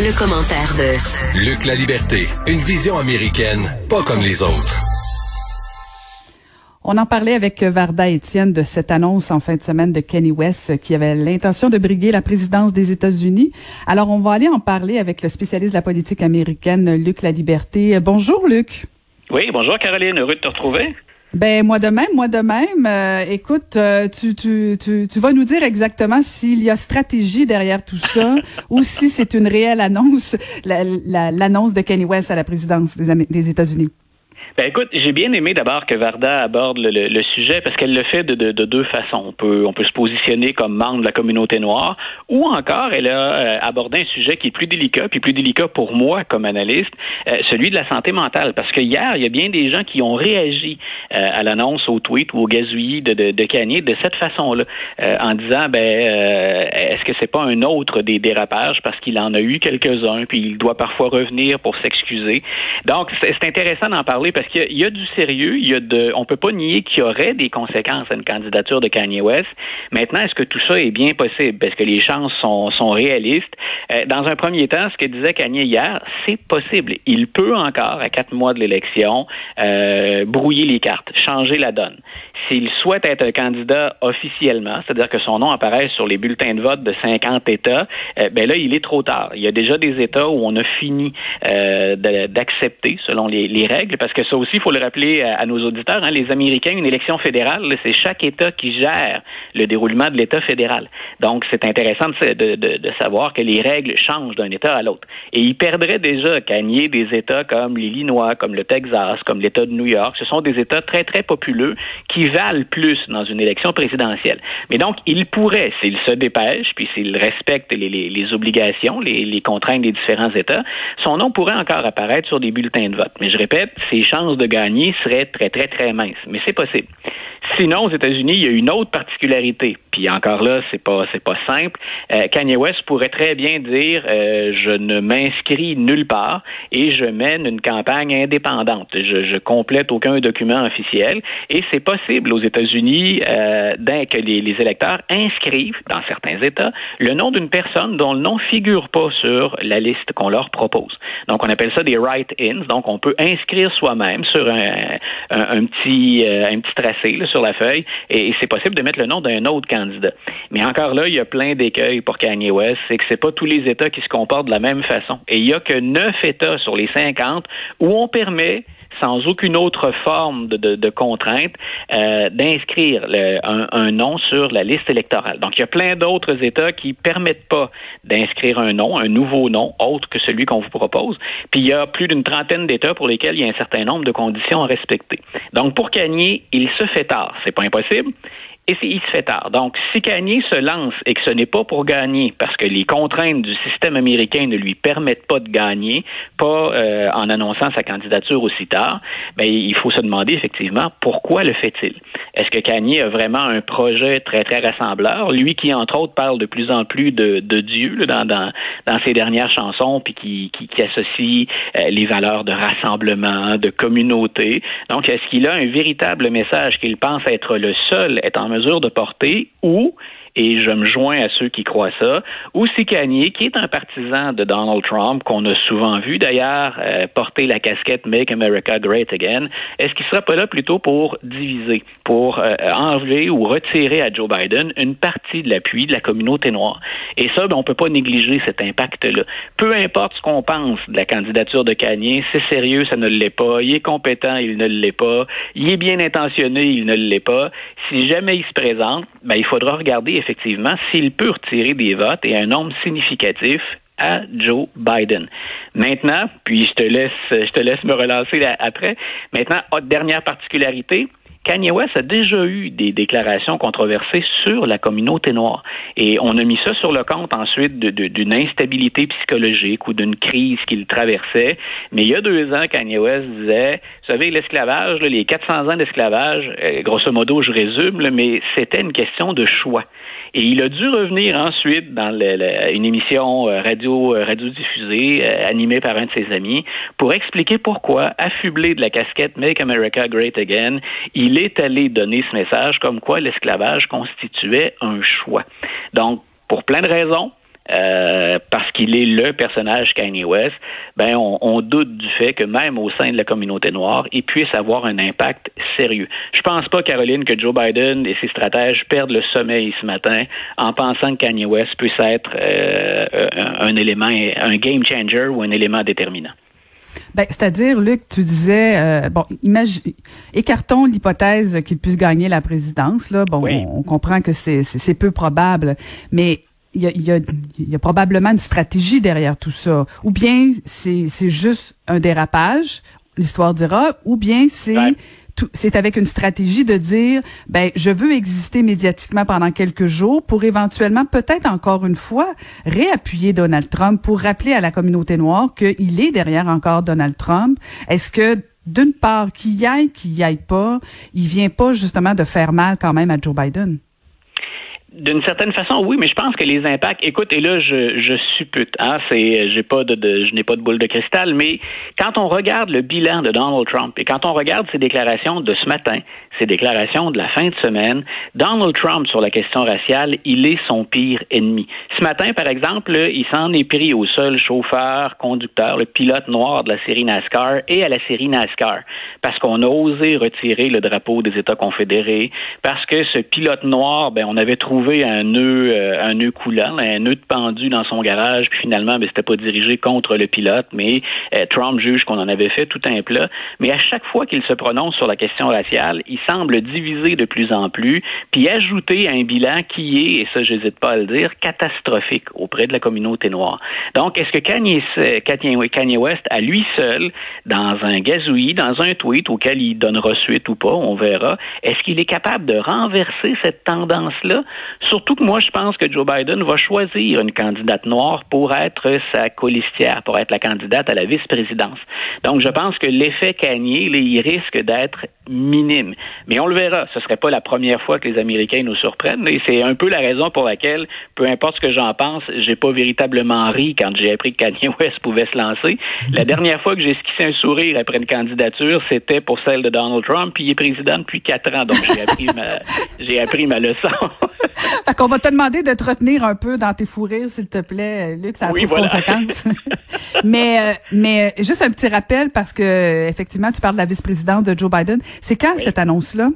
Le, commentaire de Luc La Liberté, une vision américaine, pas comme les autres. On en parlait avec Varda Étienne de cette annonce en fin de semaine de Kenny West qui avait l'intention de briguer la présidence des États-Unis. Alors, on va aller en parler avec le spécialiste de la politique américaine, Luc La Liberté. Bonjour, Luc. Oui, bonjour Caroline, heureux de te retrouver. Ben moi de même, moi de même. Euh, écoute, euh, tu, tu, tu, tu, vas nous dire exactement s'il y a stratégie derrière tout ça ou si c'est une réelle annonce, l'annonce de Kenny West à la présidence des, des États-Unis. Ben écoute, j'ai bien aimé d'abord que Varda aborde le, le, sujet parce qu'elle le fait de, de, de, deux façons. On peut, on peut se positionner comme membre de la communauté noire ou encore elle a euh, abordé un sujet qui est plus délicat, puis plus délicat pour moi comme analyste, euh, celui de la santé mentale. Parce que hier, il y a bien des gens qui ont réagi euh, à l'annonce, au tweet ou au gazouillis de, de, de Kanye de cette façon-là, en disant ben est-ce que c'est pas un autre des dérapages parce qu'il en a eu quelques-uns, puis il doit parfois revenir pour s'excuser. Donc c'est intéressant d'en parler parce qu'il y, a du sérieux, il y a de, on peut pas nier qu'il y aurait des conséquences à une candidature de Kanye West. Maintenant, est-ce que tout ça est bien possible? Est-ce que les chances sont, sont réalistes? Euh, dans un premier temps, ce que disait Kanye hier, c'est possible. Il peut encore, à quatre mois de l'élection, euh, brouiller les cartes, changer la donne s'il souhaite être un candidat officiellement, c'est-à-dire que son nom apparaît sur les bulletins de vote de 50 États, euh, ben là, il est trop tard. Il y a déjà des États où on a fini euh, d'accepter selon les, règles, parce que ça aussi, il faut le rappeler à, nos auditeurs, hein, les Américains, une élection fédérale, c'est chaque État qui gère le déroulement de l'État fédéral. Donc, c'est intéressant de, de, savoir que les règles changent d'un État à l'autre. Et il perdrait déjà gagner des États comme l'Illinois, comme le Texas, comme l'État de New York. Ce sont des États très, très populeux qui valent plus dans une élection présidentielle. Mais donc, il pourrait, s'il se dépêche, puis s'il respecte les, obligations, les, les, contraintes des différents États, son nom pourrait encore apparaître sur des bulletins de vote. Mais je répète, ses chances de gagner seraient très, très, très minces. Mais c'est possible. Sinon, aux États-Unis, il y a une autre particularité. Puis encore là, c'est pas c'est pas simple. Euh, Kanye West pourrait très bien dire euh, je ne m'inscris nulle part et je mène une campagne indépendante. Je, je complète aucun document officiel. Et c'est possible aux États-Unis euh, que les, électeurs inscrivent dans certains États le nom d'une personne dont le nom figure pas sur la liste qu'on leur propose. Donc on appelle ça des write-ins. Donc on peut inscrire soi-même sur un, petit euh, un petit tracé là, sur la feuille et, c'est possible de mettre le nom d'un autre candidat. Mais encore là, il y a plein d'écueils pour Kanye West, c'est que c'est pas tous les États qui se comportent de la même façon. Et il y a que neuf États sur les 50 où on permet sans aucune autre forme de, contrainte, euh, d'inscrire un, nom sur la liste électorale. Donc, il y a plein d'autres États qui permettent pas d'inscrire un nom, un nouveau nom, autre que celui qu'on vous propose. Puis, il y a plus d'une trentaine d'États pour lesquels il y a un certain nombre de conditions à respecter. Donc, pour Kanye, il se fait tard. C'est pas impossible et il se fait tard. Donc, si Kanye se lance et que ce n'est pas pour gagner, parce que les contraintes du système américain ne lui permettent pas de gagner, pas euh, en annonçant sa candidature aussi tard, ben, il faut se demander effectivement pourquoi le fait-il? Est-ce que Kanye a vraiment un projet très, très rassembleur? Lui qui, entre autres, parle de plus en plus de, de Dieu dans, dans, dans, ses dernières chansons, puis qui, qui, qui associe euh, les valeurs de rassemblement, de communauté. Donc, est-ce qu'il a un véritable message qu'il pense être le seul, être en de porter, ou et je me joins à ceux qui croient ça, ou si Kanye, qui est un partisan de Donald Trump, qu'on a souvent vu d'ailleurs euh, porter la casquette Make America Great Again, est-ce qu'il ne sera pas là plutôt pour diviser, pour euh, enlever ou retirer à Joe Biden une partie de l'appui de la communauté noire? Et ça, ben, on ne peut pas négliger cet impact-là. Peu importe ce qu'on pense de la candidature de Kanye, c'est sérieux, ça ne l'est pas. Il est compétent, il ne l'est pas. Il est bien intentionné, il ne l'est pas. Si jamais il se présente, ben, il faudra regarder effectivement s'il peut retirer des votes et un nombre significatif à Joe Biden. Maintenant, puis je te laisse, je te laisse me relancer après. Maintenant, dernière particularité, Kanye West a déjà eu des déclarations controversées sur la communauté noire. Et on a mis ça sur le compte ensuite d'une instabilité psychologique ou d'une crise qu'il traversait. Mais il y a deux ans, Kanye West disait, vous savez, l'esclavage, les 400 ans d'esclavage, euh, grosso modo, je résume, mais c'était une question de choix. Et il a dû revenir ensuite dans une émission euh, radio euh, radiodiffusée euh, animée par un de ses amis pour expliquer pourquoi, affublé de la casquette Make America Great Again, il est allé donner ce message comme quoi l'esclavage constituait un choix. Donc, pour plein de raisons, euh, parce qu'il est le personnage Kanye West, ben on, doute du fait que même au sein de la communauté noire, il puisse avoir un impact sérieux. Je pense pas, Caroline, que Joe Biden et ses stratèges perdent le sommeil ce matin en pensant que Kanye West puisse être euh, un, élément, un game changer ou un élément déterminant. Ben, c'est-à-dire, Luc, tu disais, euh, bon, imagine, écartons l'hypothèse qu'il puisse gagner la présidence. Là, bon, on, on, comprend que c'est peu probable, mais il y a, y, a, y a, probablement une stratégie derrière tout ça. Ou bien c'est juste un dérapage, l'histoire dira, ou bien c'est c'est avec une stratégie de dire ben je veux exister médiatiquement pendant quelques jours pour éventuellement peut-être encore une fois réappuyer Donald Trump pour rappeler à la communauté noire qu'il est derrière encore Donald Trump. Est-ce que d'une part qu'il y aille qu'il y aille pas, il vient pas justement de faire mal quand même à Joe Biden? D'une certaine façon, oui, mais je pense que les impacts. Écoute, et là, je, je suppute. Hein, c'est, j'ai pas de, de je n'ai pas de boule de cristal, mais quand on regarde le bilan de Donald Trump et quand on regarde ses déclarations de ce matin, ses déclarations de la fin de semaine, Donald Trump sur la question raciale, il est son pire ennemi. Ce matin, par exemple, il s'en est pris au seul chauffeur, conducteur, le pilote noir de la série NASCAR et à la série NASCAR, parce qu'on a osé retirer le drapeau des États confédérés, parce que ce pilote noir, ben, on avait trouvé un nœud, euh, un nœud coulant, un nœud de pendu dans son garage, puis finalement, ben, c'était pas dirigé contre le pilote, mais euh, Trump juge qu'on en avait fait tout un plat. Mais à chaque fois qu'il se prononce sur la question raciale, il semble diviser de plus en plus, puis ajouter un bilan qui est, et ça j'hésite pas à le dire, catastrophique auprès de la communauté noire. Donc, est-ce que Kanye, Kanye West, à lui seul, dans un gazouillis, dans un tweet auquel il donnera suite ou pas, on verra, est-ce qu'il est capable de renverser cette tendance-là? Surtout que moi, je pense que Joe Biden va choisir une candidate noire pour être sa colistière, pour être la candidate à la vice-présidence. Donc, je pense que l'effet Kanye, il risque d'être minime. Mais on le verra. Ce serait pas la première fois que les Américains nous surprennent. Et c'est un peu la raison pour laquelle, peu importe ce que j'en pense, j'ai pas véritablement ri quand j'ai appris que Kanye West pouvait se lancer. La dernière fois que j'ai esquissé un sourire après une candidature, c'était pour celle de Donald Trump, puis il est président depuis quatre ans. Donc, j'ai appris ma, j'ai appris ma leçon. fait qu'on va te demander de te retenir un peu dans tes fous rires, s'il te plaît, Luc, ça a oui, de conséquences. mais, euh, mais juste un petit rappel, parce que effectivement, tu parles de la vice-présidente de Joe Biden. C'est quand cette annonce-là?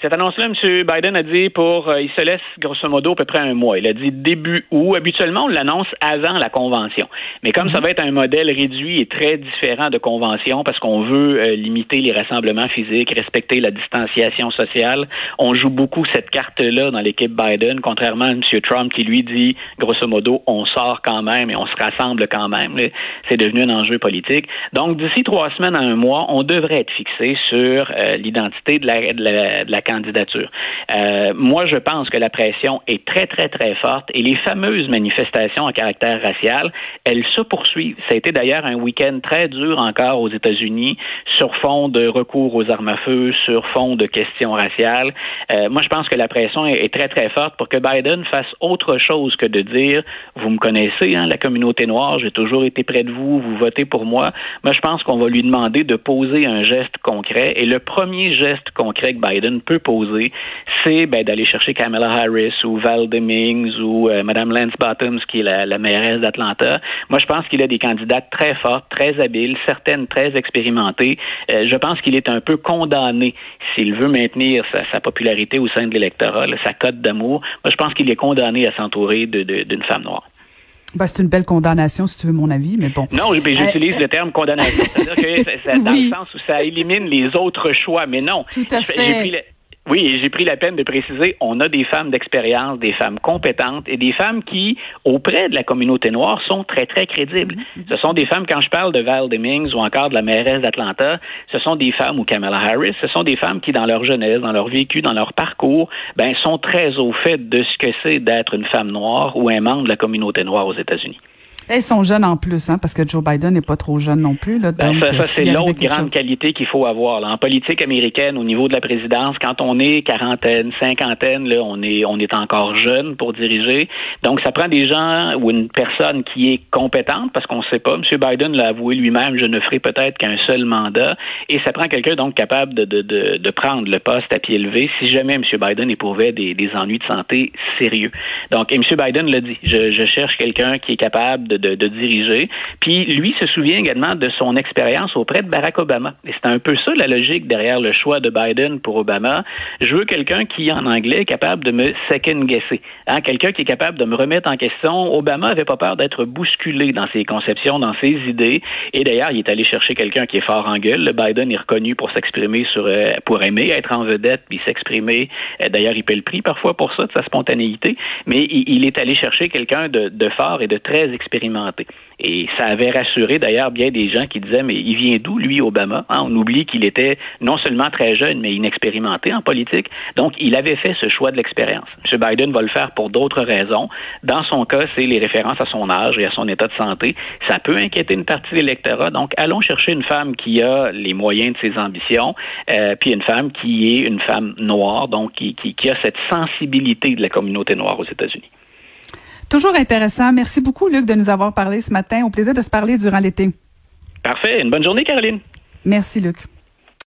Cette annonce-là, M. Biden a dit pour, euh, il se laisse grosso modo à peu près un mois. Il a dit début août. Habituellement, on l'annonce avant la convention. Mais comme ça mhm. va être un modèle réduit et très différent de convention parce qu'on veut euh, limiter les rassemblements physiques, respecter la distanciation sociale, on joue beaucoup cette carte-là dans l'équipe Biden, contrairement à M. Trump qui lui dit grosso modo, on sort quand même et on se rassemble quand même. C'est devenu un enjeu politique. Donc, d'ici trois semaines à un mois, on devrait être fixé sur euh, l'identité de la, de la, de la Euh, moi, je pense que la pression est très, très, très forte et les fameuses manifestations à caractère racial, elles se poursuivent. Ça a été d'ailleurs un week-end très dur encore aux États-Unis sur fond de recours aux armes à feu, sur fond de questions raciales. Euh, moi, je pense que la pression est, très, très forte pour que Biden fasse autre chose que de dire, vous me connaissez, hein, la communauté noire, j'ai toujours été près de vous, vous votez pour moi. Moi, je pense qu'on va lui demander de poser un geste concret et le premier geste concret que Biden peut poser, c'est ben, d'aller chercher Kamala Harris ou Val Demings ou euh, Madame Lance Bottoms, qui est la, mairesse d'Atlanta. Moi, je pense qu'il a des candidates très fortes, très habiles, certaines très expérimentées. Euh, je pense qu'il est un peu condamné s'il veut maintenir sa, popularité au sein de l'électorat, sa cote d'amour. Moi, je pense qu'il est condamné à s'entourer d'une femme noire. Ben, c'est une belle condamnation, si tu veux mon avis, mais bon. Non, j'utilise euh, le terme condamnation. C'est-à-dire que dans le sens où ça élimine les autres choix, mais non. Tout à fait. Oui, et j'ai pris la peine de préciser, on a des femmes d'expérience, des femmes compétentes et des femmes qui, auprès de la communauté noire, sont très, très crédibles. Mm-hmm. Ce sont des femmes, quand je parle de Val Demings ou encore de la mairesse d'Atlanta, ce sont des femmes, ou Kamala Harris, ce sont des femmes qui, dans leur jeunesse, dans leur vécu, dans leur parcours, ben, sont très au fait de ce que c'est d'être une femme noire ou un membre de la communauté noire aux États-Unis. Elles sont jeunes en plus, hein, parce que Joe Biden n'est pas trop jeune non plus. Là, ben, ça, c'est l'autre grande qualité qu'il faut avoir. Là. En politique américaine, au niveau de la présidence, quand on est quarantaine, cinquantaine, là, on est on est encore jeune pour diriger. Donc, ça prend des gens ou une personne qui est compétente, parce qu'on ne sait pas. M. Biden l'a avoué lui-même, je ne ferai peut-être qu'un seul mandat. Et ça prend quelqu'un donc capable de, de, de, de, prendre le poste à pied levé si jamais M. Biden éprouvait des, des ennuis de santé sérieux. Donc, et M. Biden l'a dit, je, je cherche quelqu'un qui est capable de de, diriger. Puis lui se souvient également de son expérience auprès de Barack Obama. Et c'est un peu ça la logique derrière le choix de Biden pour Obama. Je veux quelqu'un qui, en anglais, est capable de me second guesser. Hein? Quelqu'un qui est capable de me remettre en question. Obama avait pas peur d'être bousculé dans ses conceptions, dans ses idées. Et d'ailleurs, il est allé chercher quelqu'un qui est fort en gueule. Le Biden est reconnu pour s'exprimer sur, euh, pour aimer être en vedette, puis s'exprimer. Euh, d'ailleurs, il paie le prix parfois pour ça, de sa spontanéité. Mais il, est allé chercher quelqu'un de, de fort et de très expérimenté et ça avait rassuré d'ailleurs bien des gens qui disaient, mais il vient d'où, lui, Obama? Hein, on oublie qu'il était non seulement très jeune, mais inexpérimenté en politique. Donc, il avait fait ce choix de l'expérience. M. Biden va le faire pour d'autres raisons. Dans son cas, c'est les références à son âge et à son état de santé. Ça peut inquiéter une partie de l'électorat. Donc, allons chercher une femme qui a les moyens de ses ambitions, euh, puis une femme qui est une femme noire, donc qui, qui a cette sensibilité de la communauté noire aux États-Unis. Toujours intéressant. Merci beaucoup, Luc, de nous avoir parlé ce matin. Au plaisir de se parler durant l'été. Parfait. Une bonne journée, Caroline. Merci, Luc.